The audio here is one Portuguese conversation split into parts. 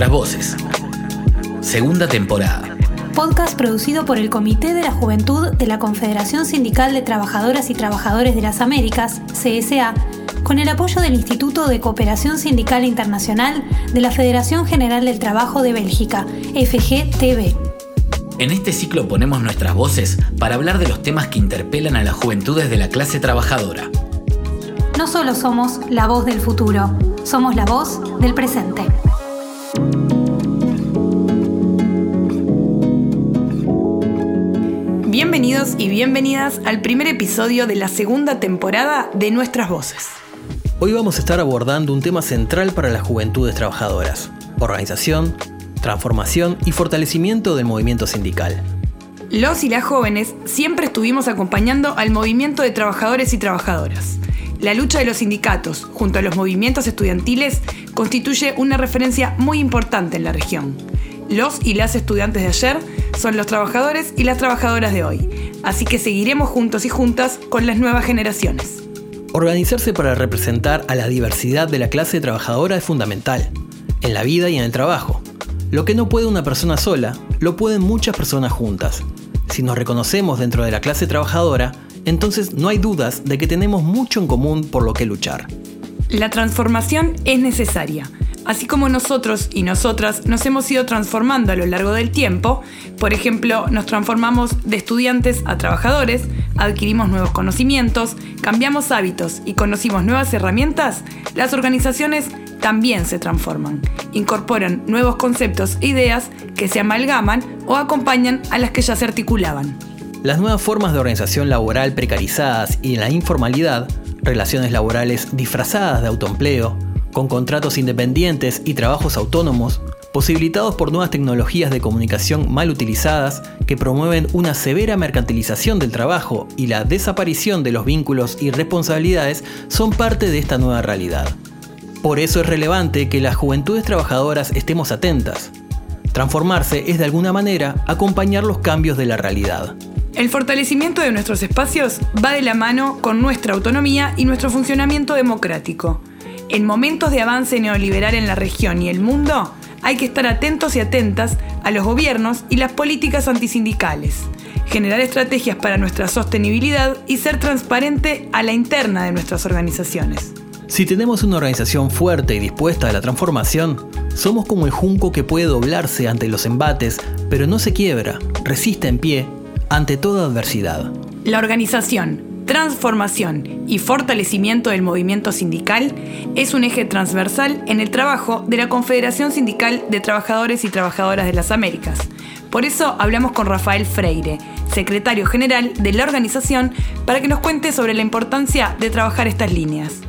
Nuestras voces. Segunda temporada. Podcast producido por el Comité de la Juventud de la Confederación Sindical de Trabajadoras y Trabajadores de las Américas, CSA, con el apoyo del Instituto de Cooperación Sindical Internacional de la Federación General del Trabajo de Bélgica, FGTB. En este ciclo ponemos nuestras voces para hablar de los temas que interpelan a las juventudes de la clase trabajadora. No solo somos la voz del futuro, somos la voz del presente. Bienvenidos y bienvenidas al primer episodio de la segunda temporada de Nuestras Voces. Hoy vamos a estar abordando un tema central para las juventudes trabajadoras, organización, transformación y fortalecimiento del movimiento sindical. Los y las jóvenes siempre estuvimos acompañando al movimiento de trabajadores y trabajadoras. La lucha de los sindicatos, junto a los movimientos estudiantiles, constituye una referencia muy importante en la región. Los y las estudiantes de ayer son los trabajadores y las trabajadoras de hoy, así que seguiremos juntos y juntas con las nuevas generaciones. Organizarse para representar a la diversidad de la clase trabajadora es fundamental, en la vida y en el trabajo. Lo que no puede una persona sola, lo pueden muchas personas juntas. Si nos reconocemos dentro de la clase trabajadora, entonces no hay dudas de que tenemos mucho en común por lo que luchar. La transformación es necesaria. Así como nosotros y nosotras nos hemos ido transformando a lo largo del tiempo, por ejemplo, nos transformamos de estudiantes a trabajadores, adquirimos nuevos conocimientos, cambiamos hábitos y conocimos nuevas herramientas, las organizaciones también se transforman, incorporan nuevos conceptos e ideas que se amalgaman o acompañan a las que ya se articulaban. Las nuevas formas de organización laboral precarizadas y la informalidad, relaciones laborales disfrazadas de autoempleo, con contratos independientes y trabajos autónomos, posibilitados por nuevas tecnologías de comunicación mal utilizadas que promueven una severa mercantilización del trabajo y la desaparición de los vínculos y responsabilidades, son parte de esta nueva realidad. Por eso es relevante que las juventudes trabajadoras estemos atentas. Transformarse es de alguna manera acompañar los cambios de la realidad. El fortalecimiento de nuestros espacios va de la mano con nuestra autonomía y nuestro funcionamiento democrático. En momentos de avance neoliberal en la región y el mundo, hay que estar atentos y atentas a los gobiernos y las políticas antisindicales, generar estrategias para nuestra sostenibilidad y ser transparente a la interna de nuestras organizaciones. Si tenemos una organización fuerte y dispuesta a la transformación, somos como el junco que puede doblarse ante los embates, pero no se quiebra, resiste en pie ante toda adversidad. La organización, transformación y fortalecimiento del movimiento sindical es un eje transversal en el trabajo de la Confederación Sindical de Trabajadores y Trabajadoras de las Américas. Por eso hablamos con Rafael Freire, secretario general de la organización, para que nos cuente sobre la importancia de trabajar estas líneas.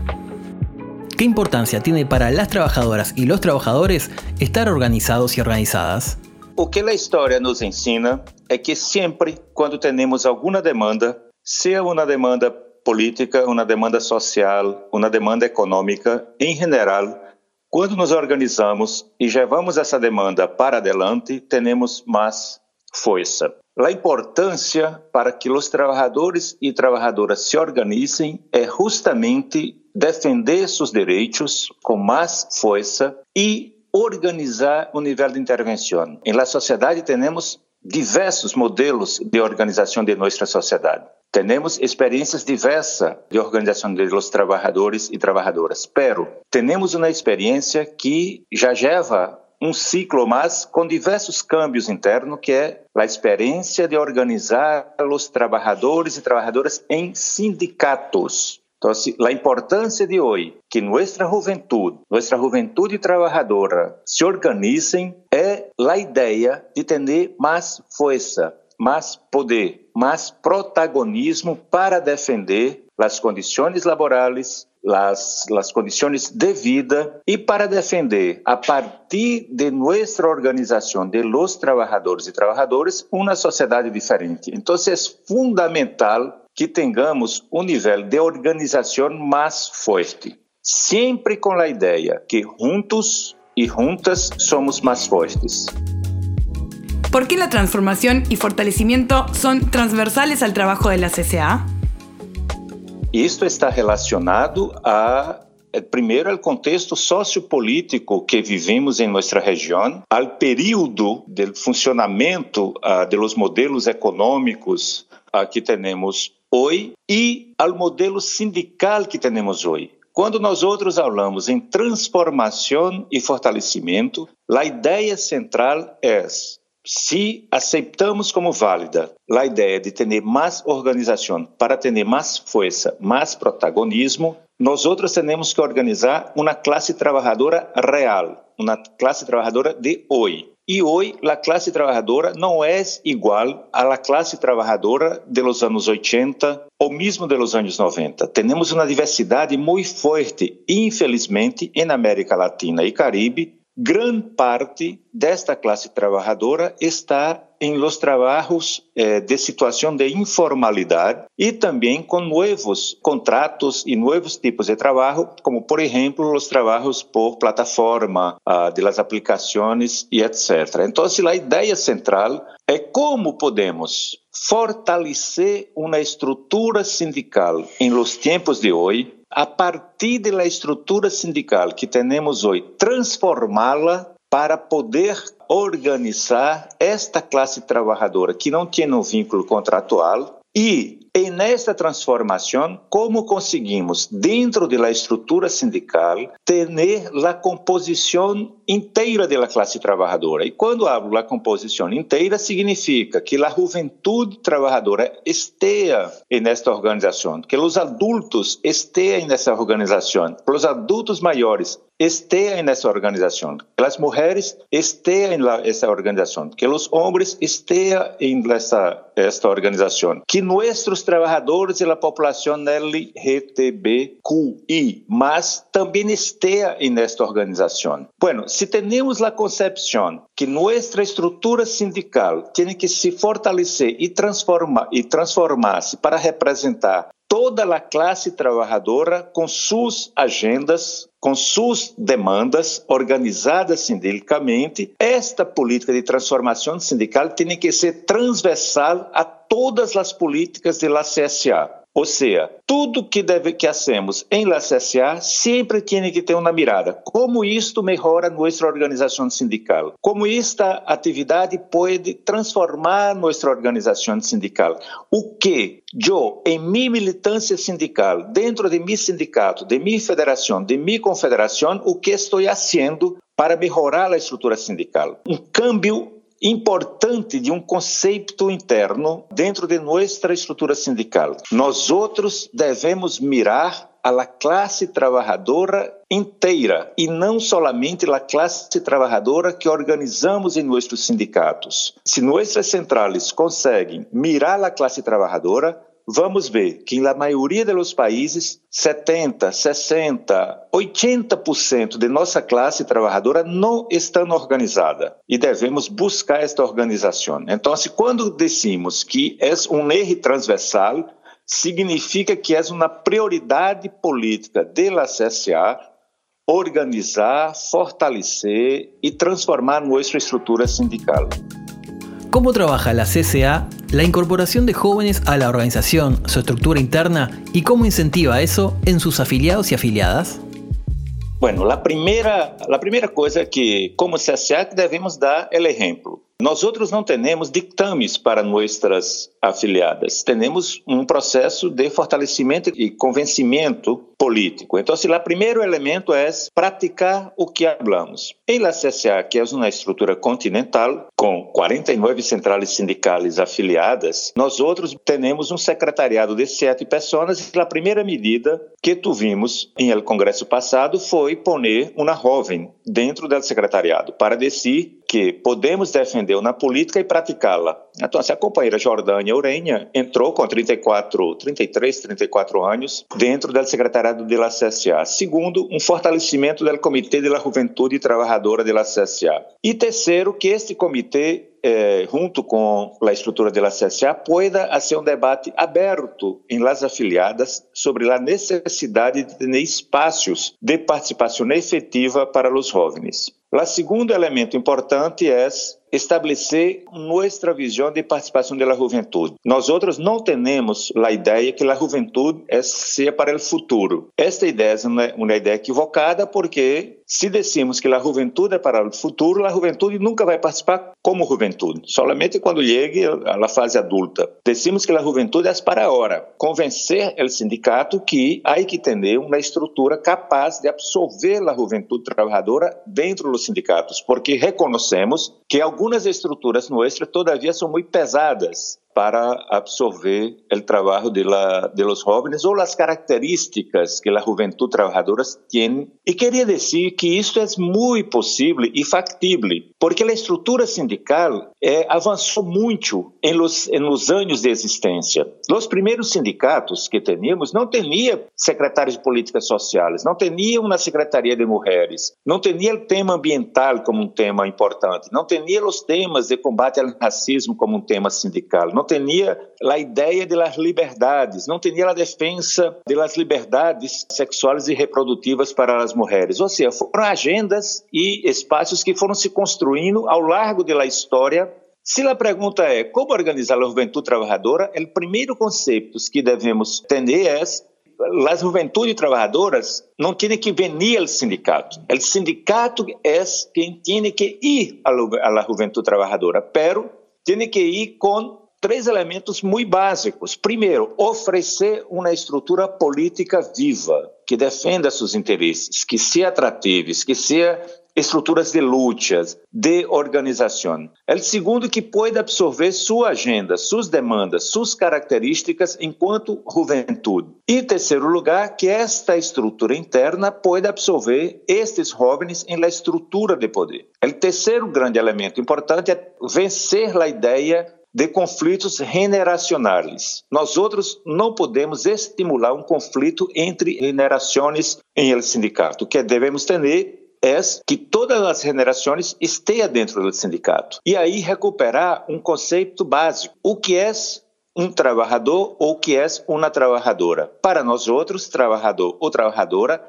¿Qué importancia tiene para las trabajadoras y los trabajadores estar organizados y organizadas? O que a história nos ensina é que sempre, quando temos alguma demanda, seja uma demanda política, uma demanda social, uma demanda econômica, em geral, quando nos organizamos e levamos essa demanda para adelante, temos mais força. A importância para que os trabalhadores e trabalhadoras se organizem é justamente defender seus direitos com mais força e organizar o nível de intervenção. Em la sociedade temos diversos modelos de organização de nossa sociedade. Temos experiências diversas de organização de los trabalhadores e trabalhadoras, pero temos uma experiência que já leva um ciclo mais com diversos câmbios internos, que é a experiência de organizar os trabalhadores e trabalhadoras em sindicatos. Então, a importância de hoje que nossa juventude, nossa juventude trabalhadora se organizem é a ideia de ter mais força, mais poder, mais protagonismo para defender as condições laborais, as, condições de vida e para defender, a partir de nossa organização de los trabalhadores e trabalhadoras, uma sociedade diferente. Então, é fundamental que tenhamos um nível de organização mais forte, sempre com a ideia que juntos e juntas somos mais fortes. ¿Por qué la transformación y fortalecimiento son transversales al trabajo de la CCA? Isto está relacionado a primeiro, o contexto sociopolítico que vivimos em nossa região, ao período do funcionamento uh, dos modelos econômicos uh, que temos hoje e ao modelo sindical que temos hoje. Quando nós outros falamos em transformação e fortalecimento, a ideia central é se aceitamos como válida a ideia de ter mais organização para ter mais força, mais protagonismo, nós outros temos que organizar uma classe trabalhadora real, uma classe trabalhadora de hoje. E hoje a classe trabalhadora não é igual à classe trabalhadora de los anos 80 ou mesmo de los anos 90. Temos uma diversidade muito forte, infelizmente, em América Latina e Caribe, grande parte desta classe trabalhadora está em los trabalhos eh, de situação de informalidade e também com novos contratos e novos tipos de trabalho, como por exemplo os trabalhos por plataforma ah, de las aplicações e etc. Então, a ideia central é como podemos fortalecer uma estrutura sindical em los tempos de hoje a partir da estrutura sindical que temos hoje, transformá-la para poder organizar esta classe trabalhadora que não tem um vínculo contratual e e nesta transformação, como conseguimos, dentro da estrutura sindical, ter a composição inteira da classe trabalhadora? E quando hablo da composição inteira, significa que a juventude trabalhadora esteja nesta organização, que os adultos estejam nessa organização, os adultos maiores estejam nessa organização, que as mulheres estejam nessa organização, que os homens estejam nessa esta organização, que nossos os trabalhadores e a população LGTBQI, mas também esteja nesta organização. Bueno, se temos a concepção que nossa estrutura sindical tem que se fortalecer e transformar e transformar-se para representar toda a classe trabalhadora com suas agendas, com suas demandas organizadas sindicalmente, esta política de transformação sindical tem que ser transversal a todas as políticas da CSA. Ou seja, tudo que deve que hacemos em la CSA sempre tem que ter uma mirada. Como isto melhora nossa organização sindical? Como esta atividade pode transformar nossa organização sindical? O que eu, em minha militância sindical, dentro de meu sindicato, de minha federação, de minha confederação, o que estou fazendo para melhorar a estrutura sindical? Um câmbio importante de um conceito interno dentro de nossa estrutura sindical. Nós outros devemos mirar a classe trabalhadora inteira e não somente a classe trabalhadora que organizamos em nossos sindicatos. Se nossas centrais conseguem mirar a classe trabalhadora, vamos ver que na maioria dos países, 70, 60, 80% de nossa classe trabalhadora não estão organizada e devemos buscar esta organização. Então, se quando decimos que é um erro transversal, significa que é uma prioridade política da CSA organizar, fortalecer e transformar nossa estrutura sindical. ¿Cómo trabaja la CCA la incorporación de jóvenes a la organización, su estructura interna y cómo incentiva eso en sus afiliados y afiliadas? Bueno, la primera, la primera cosa que como CSA devemos dar el ejemplo. Nós outros não temos dictames para nossas afiliadas. Temos um processo de fortalecimento e convencimento político. Então, se o primeiro elemento é praticar o que falamos. Em la CSA, que é uma estrutura continental, com 49 centrais sindicais afiliadas, nós outros temos um secretariado de sete pessoas a primeira medida que tuvimos em el congresso passado foi poner uma jovem dentro do secretariado para dizer que podemos defender uma política e praticá-la. Então, se a companheira Jordânia Urenha entrou com 34, 33, 34 anos dentro do secretariado da CSA. Segundo, um fortalecimento do Comitê da Juventude Trabalhadora da CSA. E terceiro, que este comitê eh, junto com a estrutura da CSA, pueda fazer um debate aberto em las afiliadas sobre a necessidade de ter espaços de participação efetiva para os jovens. O segundo elemento importante é estabelecer nossa visão de participação da juventude. Nós outros não temos a ideia que a juventude é ser para o futuro. Esta ideia é uma ideia equivocada porque se decimos que a juventude é para o futuro, a juventude nunca vai participar como juventude, somente quando chegue à fase adulta. Decimos que a juventude é para agora. Convencer o sindicato que há que ter uma estrutura capaz de absorver a juventude trabalhadora dentro dos sindicatos, porque reconhecemos que algumas estruturas nossas, todavia, são muito pesadas para absorver o trabalho de, la, de los jóvenes características que a juventude trabalhadora tem. E queria dizer que isto é muito possível e factível, porque a estrutura sindical eh, muito los, em los anos de existência. Os primeiros sindicatos que tínhamos não tinham secretários de políticas sociais, não tinham uma secretaria de mulheres, não tinha o tema ambiental como um tema importante, não tinha os temas de combate ao racismo como um tema sindical, não tinha a ideia de las liberdades, não tinha a defesa de las liberdades sexuais e reprodutivas para as mulheres. Ou seja, foram agendas e espaços que foram se construindo ao largo da história se a pergunta é como organizar a juventude trabalhadora, o primeiro conceito que devemos entender é as juventudes trabalhadoras não têm que venir ao sindicato. O sindicato é quem tem que ir à juventude trabalhadora, pero tem que ir com três elementos muito básicos. Primeiro, oferecer uma estrutura política viva, que defenda seus interesses, que seja atrativos, que seja estruturas de lutas, de organização. O segundo, que pode absorver sua agenda, suas demandas, suas características enquanto juventude. E terceiro lugar, que esta estrutura interna pode absorver estes jovens em la estrutura de poder. O terceiro grande elemento importante é vencer a ideia de conflitos generacionais. Nós outros não podemos estimular um conflito entre generações em el sindicato. O que devemos ter é que todas as generações estejam dentro do sindicato. E aí recuperar um conceito básico. O que é um trabalhador ou o que é uma trabalhadora? Para nós outros, trabalhador ou trabalhadora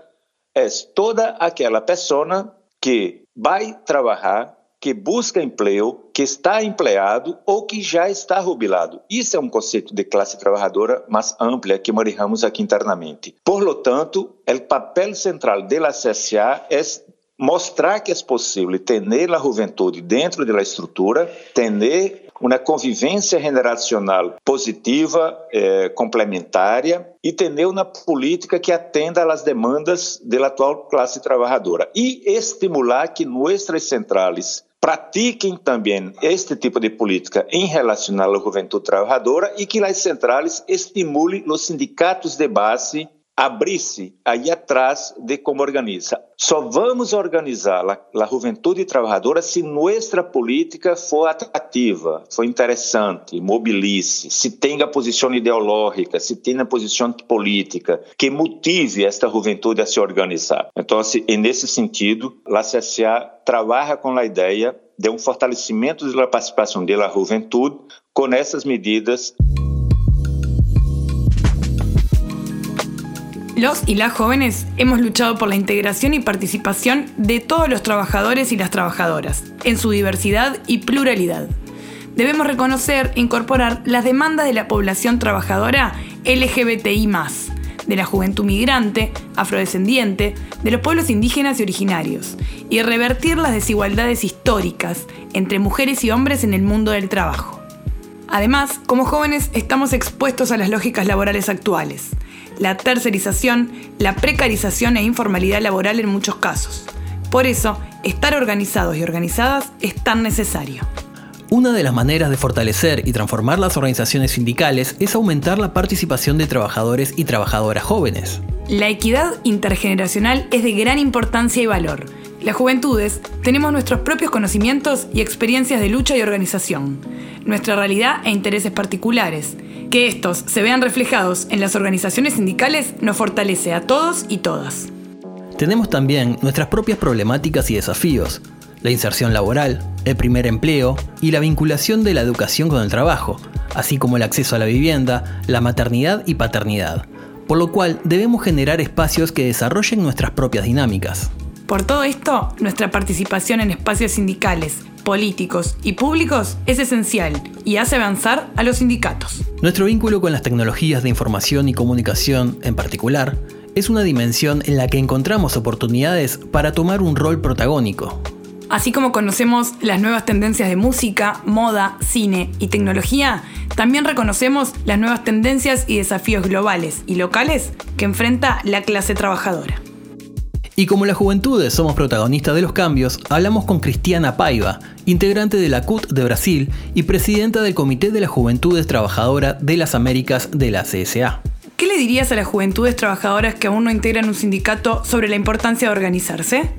é toda aquela pessoa que vai trabalhar que busca emprego, que está empregado ou que já está jubilado. Isso é um conceito de classe trabalhadora mais ampla que manejamos aqui internamente. Por lo tanto, o papel central da CSA é mostrar que é possível ter a juventude dentro da estrutura, ter uma convivência generacional positiva, eh, complementária e ter uma política que atenda às demandas da atual classe trabalhadora e estimular que nossas centrais pratiquem também este tipo de política em relação à juventude trabalhadora e que as centrais estimulem os sindicatos de base abrir-se aí atrás de como organiza. Só vamos organizar a, juventude trabalhadora se nossa política for atrativa, for interessante, mobilize, se tenha posição ideológica, se tenha posição política, que motive esta juventude a se organizar. Então, assim, nesse sentido, a CSA trabalha com a ideia de um fortalecimento da participação da juventude com essas medidas Los y las jóvenes hemos luchado por la integración y participación de todos los trabajadores y las trabajadoras, en su diversidad y pluralidad. Debemos reconocer e incorporar las demandas de la población trabajadora LGBTI, de la juventud migrante, afrodescendiente, de los pueblos indígenas y originarios, y revertir las desigualdades históricas entre mujeres y hombres en el mundo del trabajo. Además, como jóvenes estamos expuestos a las lógicas laborales actuales la tercerización, la precarización e informalidad laboral en muchos casos. Por eso, estar organizados y organizadas es tan necesario. Una de las maneras de fortalecer y transformar las organizaciones sindicales es aumentar la participación de trabajadores y trabajadoras jóvenes. La equidad intergeneracional es de gran importancia y valor. Las juventudes tenemos nuestros propios conocimientos y experiencias de lucha y organización, nuestra realidad e intereses particulares, que estos se vean reflejados en las organizaciones sindicales nos fortalece a todos y todas. Tenemos también nuestras propias problemáticas y desafíos, la inserción laboral, el primer empleo y la vinculación de la educación con el trabajo, así como el acceso a la vivienda, la maternidad y paternidad, por lo cual debemos generar espacios que desarrollen nuestras propias dinámicas. Por todo esto, nuestra participación en espacios sindicales políticos y públicos es esencial y hace avanzar a los sindicatos. Nuestro vínculo con las tecnologías de información y comunicación, en particular, es una dimensión en la que encontramos oportunidades para tomar un rol protagónico. Así como conocemos las nuevas tendencias de música, moda, cine y tecnología, también reconocemos las nuevas tendencias y desafíos globales y locales que enfrenta la clase trabajadora. Y como las juventudes somos protagonistas de los cambios, hablamos con Cristiana Paiva, integrante de la CUT de Brasil y presidenta del Comité de las Juventudes Trabajadoras de las Américas de la CSA. ¿Qué le dirías a las juventudes trabajadoras que aún no integran un sindicato sobre la importancia de organizarse?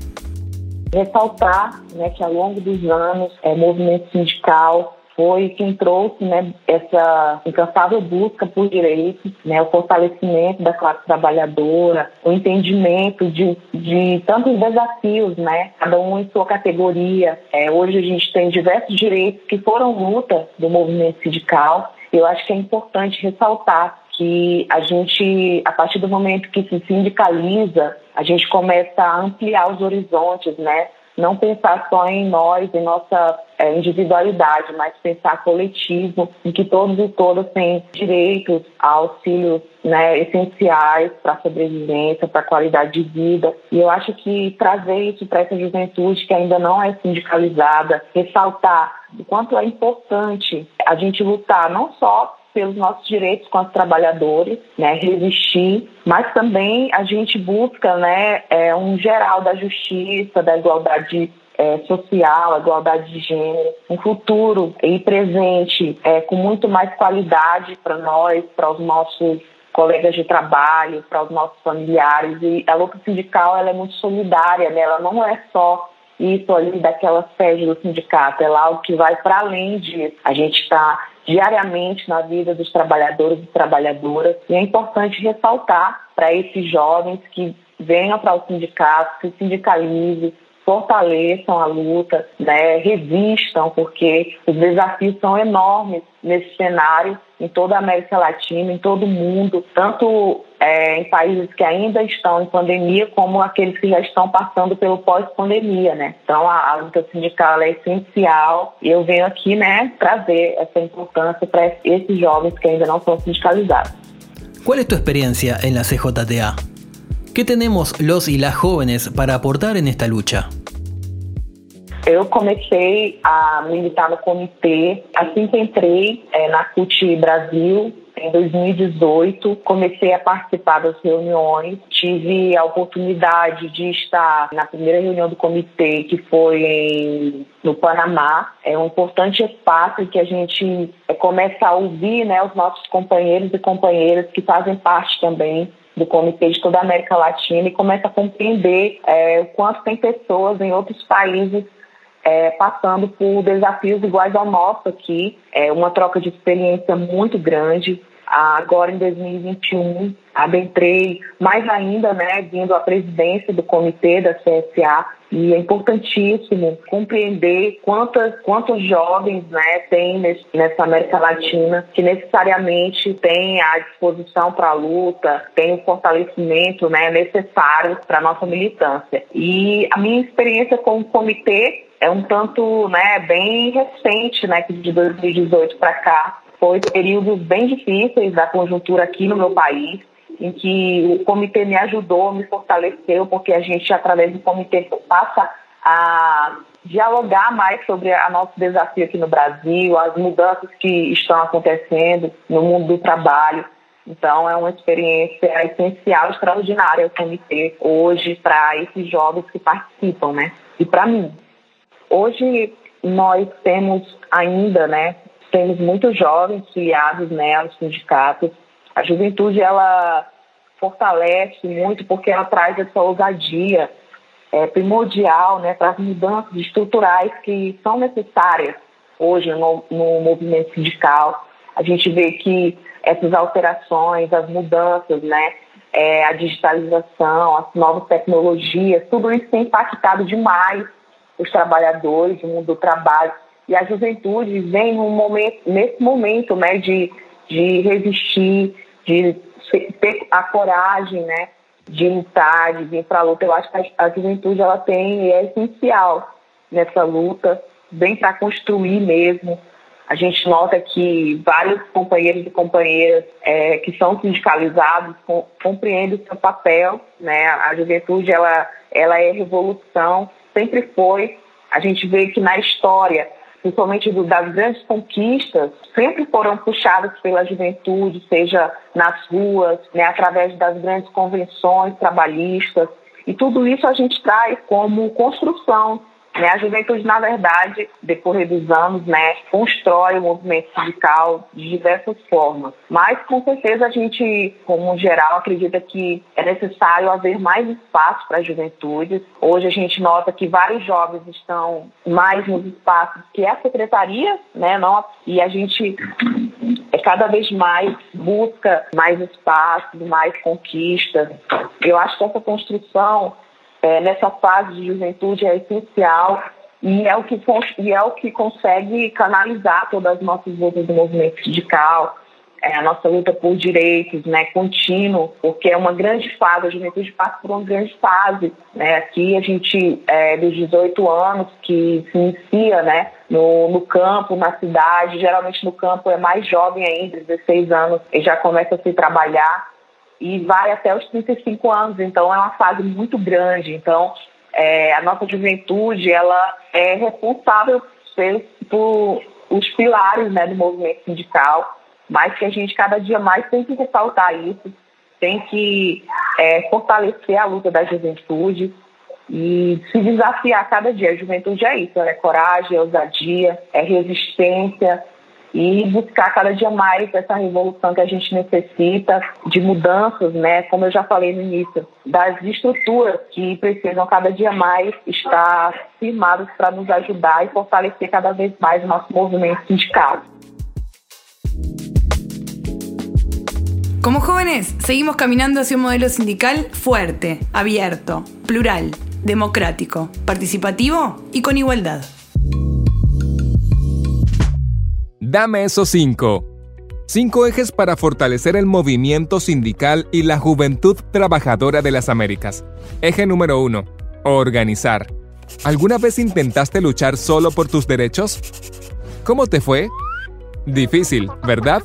Ressaltar que a longo dos años el movimiento sindical foi quem trouxe né, essa incansável busca por direitos, né, o fortalecimento da classe trabalhadora, o entendimento de, de tantos desafios, né, cada um em sua categoria. É, hoje a gente tem diversos direitos que foram luta do movimento sindical. Eu acho que é importante ressaltar que a gente, a partir do momento que se sindicaliza, a gente começa a ampliar os horizontes, né? Não pensar só em nós, em nossa é, individualidade, mas pensar coletivo, em que todos e todas têm direitos a auxílios né, essenciais para a sobrevivência, para a qualidade de vida. E eu acho que trazer isso para essa juventude que ainda não é sindicalizada, ressaltar o quanto é importante a gente lutar não só pelos nossos direitos os trabalhadores, né, resistir, mas também a gente busca né, é, um geral da justiça, da igualdade é, social, a igualdade de gênero, um futuro e presente é, com muito mais qualidade para nós, para os nossos colegas de trabalho, para os nossos familiares. E a luta sindical ela é muito solidária, né? ela não é só isso ali daquela sede do sindicato, é algo que vai para além disso. A gente está diariamente na vida dos trabalhadores e trabalhadoras. E é importante ressaltar para esses jovens que venham para o sindicato, se sindicalizem, fortaleçam a luta, né, resistam, porque os desafios são enormes nesse cenário em toda a América Latina, em todo o mundo, tanto é, em países que ainda estão em pandemia, como aqueles que já estão passando pelo pós-pandemia, né? Então a, a, luta sindical é essencial e eu venho aqui, né, trazer essa importância para esses jovens que ainda não são sindicalizados. Qual é a tua experiência em la CJTA? ¿Qué tenemos los y las jóvenes para aportar en esta lucha? Eu comecei a militar no comitê assim que entrei é, na CUT Brasil, em 2018, comecei a participar das reuniões, tive a oportunidade de estar na primeira reunião do comitê, que foi em, no Panamá. É um importante espaço que a gente é, começa a ouvir né, os nossos companheiros e companheiras que fazem parte também do Comitê de toda a América Latina e começa a compreender é, o quanto tem pessoas em outros países é, passando por desafios iguais ao nosso aqui, é uma troca de experiência muito grande. Agora, em 2021, adentrei mais ainda, né, vindo à presidência do comitê da CSA, e é importantíssimo compreender quantas, quantos jovens né, tem nesse, nessa América Latina que necessariamente tem a disposição para a luta, tem o fortalecimento né, necessário para a nossa militância. E a minha experiência com o comitê é um tanto né, bem recente, né, de 2018 para cá. Foi períodos bem difíceis da conjuntura aqui no meu país, em que o comitê me ajudou, me fortaleceu, porque a gente, através do comitê, passa a dialogar mais sobre a nosso desafio aqui no Brasil, as mudanças que estão acontecendo no mundo do trabalho. Então, é uma experiência essencial, extraordinária o comitê hoje para esses jovens que participam, né? E para mim. Hoje, nós temos ainda, né? Temos muitos jovens filiados né, aos sindicatos. A juventude, ela fortalece muito porque ela traz essa ousadia é, primordial né, para as mudanças estruturais que são necessárias hoje no, no movimento sindical. A gente vê que essas alterações, as mudanças, né, é, a digitalização, as novas tecnologias, tudo isso tem impactado demais os trabalhadores, o mundo do trabalho. E a juventude vem num momento, nesse momento né, de, de resistir, de ter a coragem né, de lutar, de vir para a luta. Eu acho que a, juventude ela tem é essencial nessa luta vem para construir mesmo. A gente nota que vários companheiros e companheiras é, que são sindicalizados com, compreendem o seu papel. Né? A juventude ela, ela é revolução, sempre foi. A gente vê que na história principalmente do, das grandes conquistas, sempre foram puxadas pela juventude, seja nas ruas, né, através das grandes convenções trabalhistas. E tudo isso a gente traz como construção? A juventude, na verdade, decorrer dos anos, né, constrói o movimento sindical de diversas formas. Mas, com certeza, a gente, como geral, acredita que é necessário haver mais espaço para a juventude. Hoje a gente nota que vários jovens estão mais nos espaços que a secretaria, né, não, e a gente é cada vez mais busca mais espaço, mais conquistas. Eu acho que essa construção é, nessa fase de juventude é essencial e é o que, e é o que consegue canalizar todas as nossas lutas do movimento sindical, é, a nossa luta por direitos, né, contínuo, porque é uma grande fase, a juventude passa por uma grande fase, né, aqui a gente, é, dos 18 anos, que se inicia, né, no, no campo, na cidade, geralmente no campo é mais jovem ainda, 16 anos, e já começa a se trabalhar, e vai até os 35 anos, então é uma fase muito grande. Então, é, a nossa juventude ela é responsável por, por os pilares né, do movimento sindical, mas que a gente cada dia mais tem que ressaltar isso, tem que é, fortalecer a luta da juventude e se desafiar cada dia. A juventude é isso, é coragem, é ousadia, é resistência, e buscar cada dia mais essa revolução que a gente necessita de mudanças, né? Como eu já falei no início, das estruturas que precisam cada dia mais estar firmadas para nos ajudar e fortalecer cada vez mais o nosso movimento sindical. Como jóvenes, seguimos caminando hacia un modelo sindical fuerte, abierto, plural, democrático, participativo y con igualdad. Dame esos cinco. Cinco ejes para fortalecer el movimiento sindical y la juventud trabajadora de las Américas. Eje número uno. Organizar. ¿Alguna vez intentaste luchar solo por tus derechos? ¿Cómo te fue? Difícil, ¿verdad?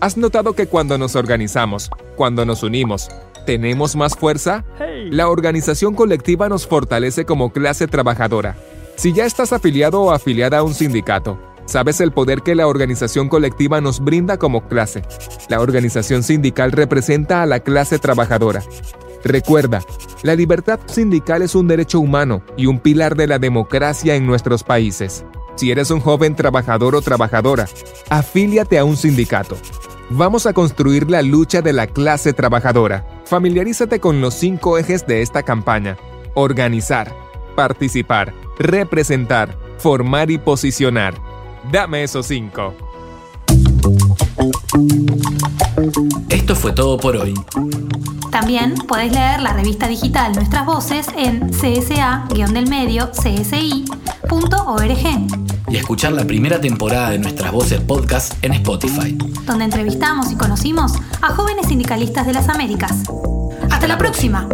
¿Has notado que cuando nos organizamos, cuando nos unimos, tenemos más fuerza? La organización colectiva nos fortalece como clase trabajadora. Si ya estás afiliado o afiliada a un sindicato, Sabes el poder que la organización colectiva nos brinda como clase. La organización sindical representa a la clase trabajadora. Recuerda, la libertad sindical es un derecho humano y un pilar de la democracia en nuestros países. Si eres un joven trabajador o trabajadora, afíliate a un sindicato. Vamos a construir la lucha de la clase trabajadora. Familiarízate con los cinco ejes de esta campaña. Organizar, participar, representar, formar y posicionar. Dame esos cinco. Esto fue todo por hoy. También podéis leer la revista digital Nuestras Voces en csa-delmedio csi.org y escuchar la primera temporada de Nuestras Voces podcast en Spotify, donde entrevistamos y conocimos a jóvenes sindicalistas de las Américas. Hasta, la próxima.